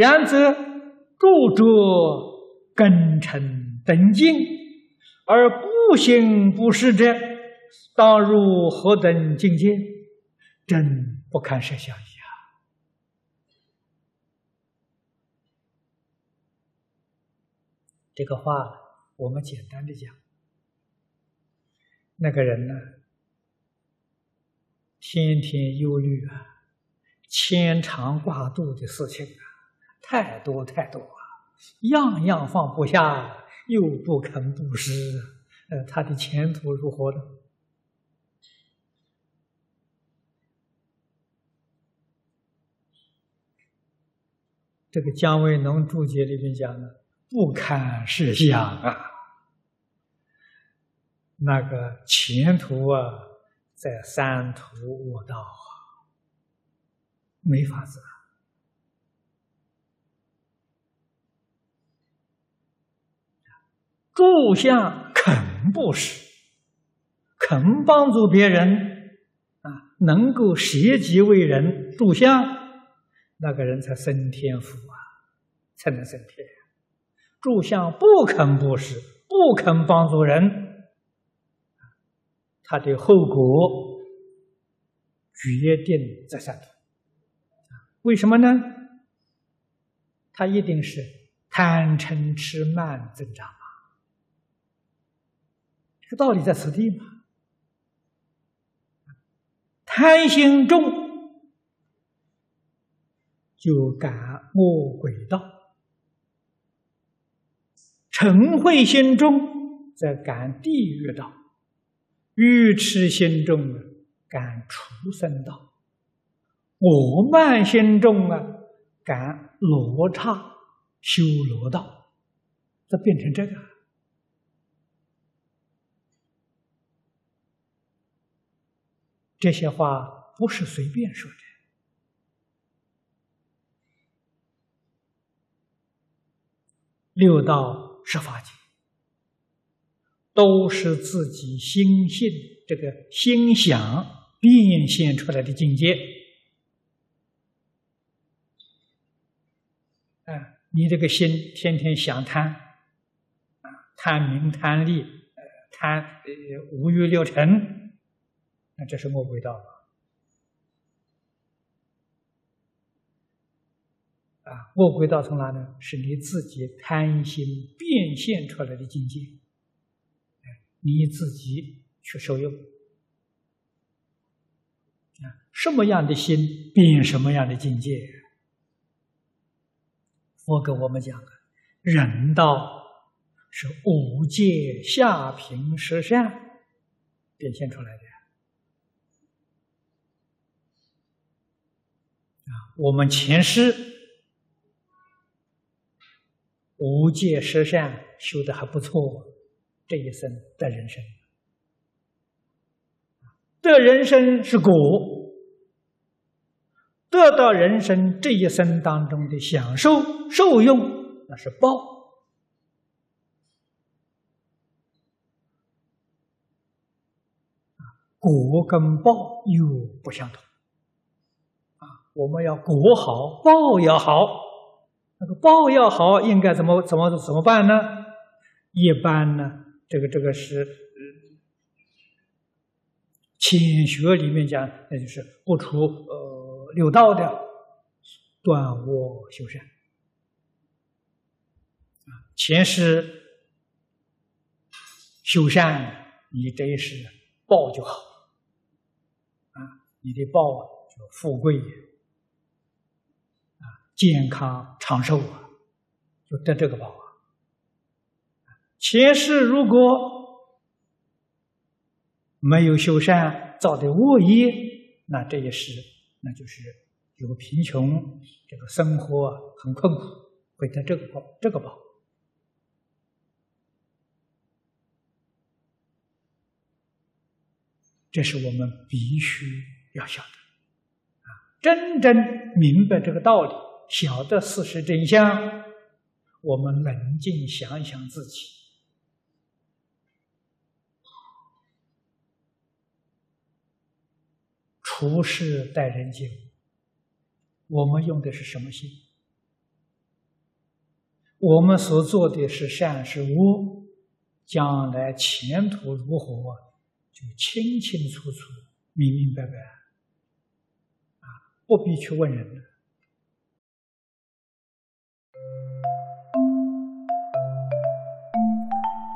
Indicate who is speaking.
Speaker 1: 然则著作根尘等尽，而不行不施者，当入何等境界？真不堪设想呀！这个话我们简单的讲，那个人呢，天天忧虑啊，牵肠挂肚的事情啊，太多太多啊，样样放不下，又不肯布施，呃，他的前途如何呢？这个姜维农注解里面讲的不堪设想啊，那个前途啊，在三途卧道啊，没法子。啊住相肯布施，肯帮助别人啊，能够舍己为人，住相。那个人才升天福啊，才能升天。住相不肯布施，不肯帮助人，他的后果决定在三途。为什么呢？他一定是贪嗔痴慢增长啊。这道理在此地嘛。贪心重。就感魔鬼道，嗔恚心中则感地狱道，愚痴心中感畜生道，我慢心中啊感罗刹修罗道，这变成这个，这些话不是随便说的。六道十法界，都是自己心性这个心想变现出来的境界。啊，你这个心天天想贪，啊，贪名贪利，贪呃五欲六尘，那这是魔鬼道。啊，恶鬼道从哪呢？是你自己贪心变现出来的境界，你自己去受用。啊，什么样的心变什么样的境界？佛给我们讲啊，人道是五界下品十善变现出来的。啊，我们前世。无戒十善修的还不错，这一生得人生，得人生是果，得到人生这一生当中的享受受用，那是报。果跟报又不相同，我们要果好，报要好。那个报要好，应该怎么怎么怎么办呢？一般呢，这个这个是浅学里面讲，那就是不出呃六道的断恶修善啊。前世修善，你这一世报就好啊，你的报就富贵。健康长寿啊，就得这个报啊。前世如果没有修善造的恶业，那这一世那就是有贫穷，这个生活很困苦，会得这个报，这个报。这是我们必须要晓得啊，真正明白这个道理。晓得事实真相，我们冷静想想自己，处事待人接物，我们用的是什么心？我们所做的是善是恶，将来前途如何，就清清楚楚、明明白白，啊，不必去问人了。